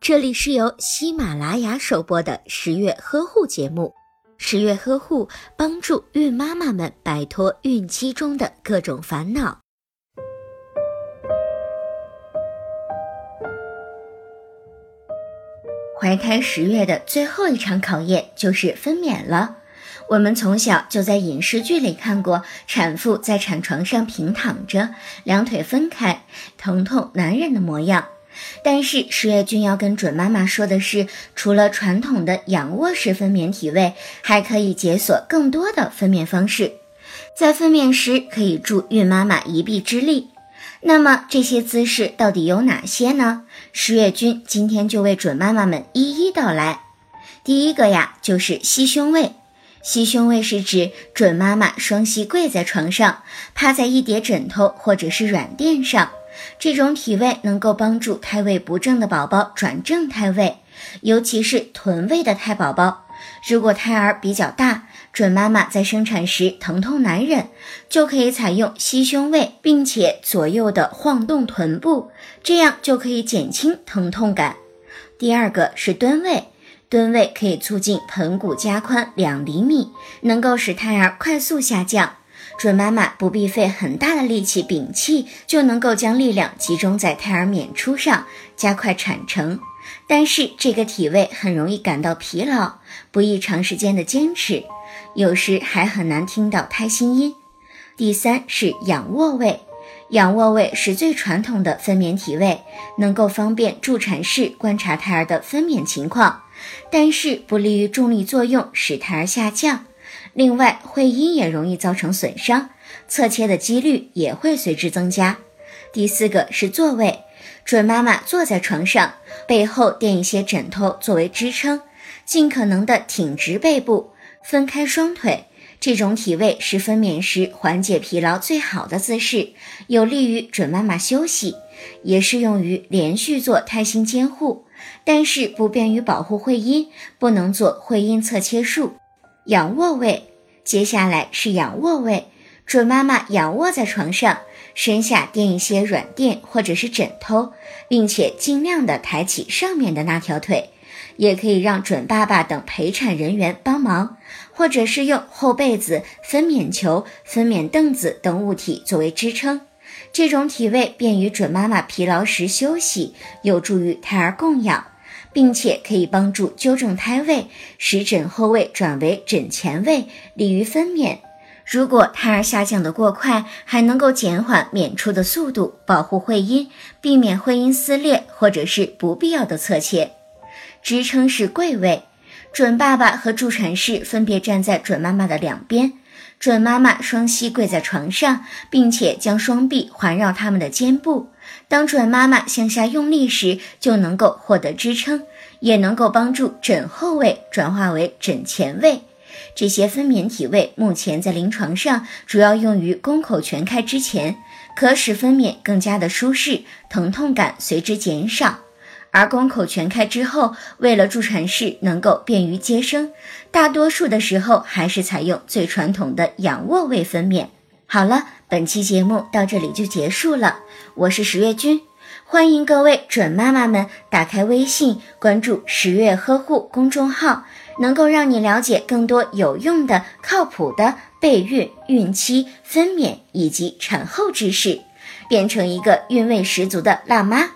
这里是由喜马拉雅首播的十月呵护节目。十月呵护帮助孕妈妈们摆脱孕期中的各种烦恼。怀胎十月的最后一场考验就是分娩了。我们从小就在影视剧里看过产妇在产床上平躺着，两腿分开，疼痛难忍的模样。但是十月君要跟准妈妈说的是，除了传统的仰卧式分娩体位，还可以解锁更多的分娩方式，在分娩时可以助孕妈妈一臂之力。那么这些姿势到底有哪些呢？十月君今天就为准妈妈们一一道来。第一个呀，就是吸胸位。吸胸位是指准妈妈双膝跪在床上，趴在一叠枕头或者是软垫上。这种体位能够帮助胎位不正的宝宝转正胎位，尤其是臀位的胎宝宝。如果胎儿比较大，准妈妈在生产时疼痛难忍，就可以采用吸胸位，并且左右的晃动臀部，这样就可以减轻疼痛感。第二个是蹲位，蹲位可以促进盆骨加宽两厘米，能够使胎儿快速下降。准妈妈不必费很大的力气屏气，就能够将力量集中在胎儿娩出上，加快产程。但是这个体位很容易感到疲劳，不易长时间的坚持，有时还很难听到胎心音。第三是仰卧位，仰卧位是最传统的分娩体位，能够方便助产士观察胎儿的分娩情况，但是不利于重力作用使胎儿下降。另外，会阴也容易造成损伤，侧切的几率也会随之增加。第四个是坐位，准妈妈坐在床上，背后垫一些枕头作为支撑，尽可能的挺直背部，分开双腿。这种体位是分娩时缓解疲劳最好的姿势，有利于准妈妈休息，也适用于连续做胎心监护，但是不便于保护会阴，不能做会阴侧切术。仰卧位，接下来是仰卧位。准妈妈仰卧在床上，身下垫一些软垫或者是枕头，并且尽量的抬起上面的那条腿。也可以让准爸爸等陪产人员帮忙，或者是用厚被子、分娩球、分娩凳子等物体作为支撑。这种体位便于准妈妈疲劳时休息，有助于胎儿供氧。并且可以帮助纠正胎位，使枕后位转为枕前位，利于分娩。如果胎儿下降的过快，还能够减缓娩出的速度，保护会阴，避免会阴撕裂或者是不必要的侧切。支撑是跪位，准爸爸和助产士分别站在准妈妈的两边。准妈妈双膝跪在床上，并且将双臂环绕他们的肩部。当准妈妈向下用力时，就能够获得支撑，也能够帮助枕后位转化为枕前位。这些分娩体位目前在临床上主要用于宫口全开之前，可使分娩更加的舒适，疼痛感随之减少。而宫口全开之后，为了助产士能够便于接生，大多数的时候还是采用最传统的仰卧位分娩。好了，本期节目到这里就结束了。我是十月君，欢迎各位准妈妈们打开微信关注“十月呵护”公众号，能够让你了解更多有用的、靠谱的备孕、孕期、分娩以及产后知识，变成一个韵味十足的辣妈。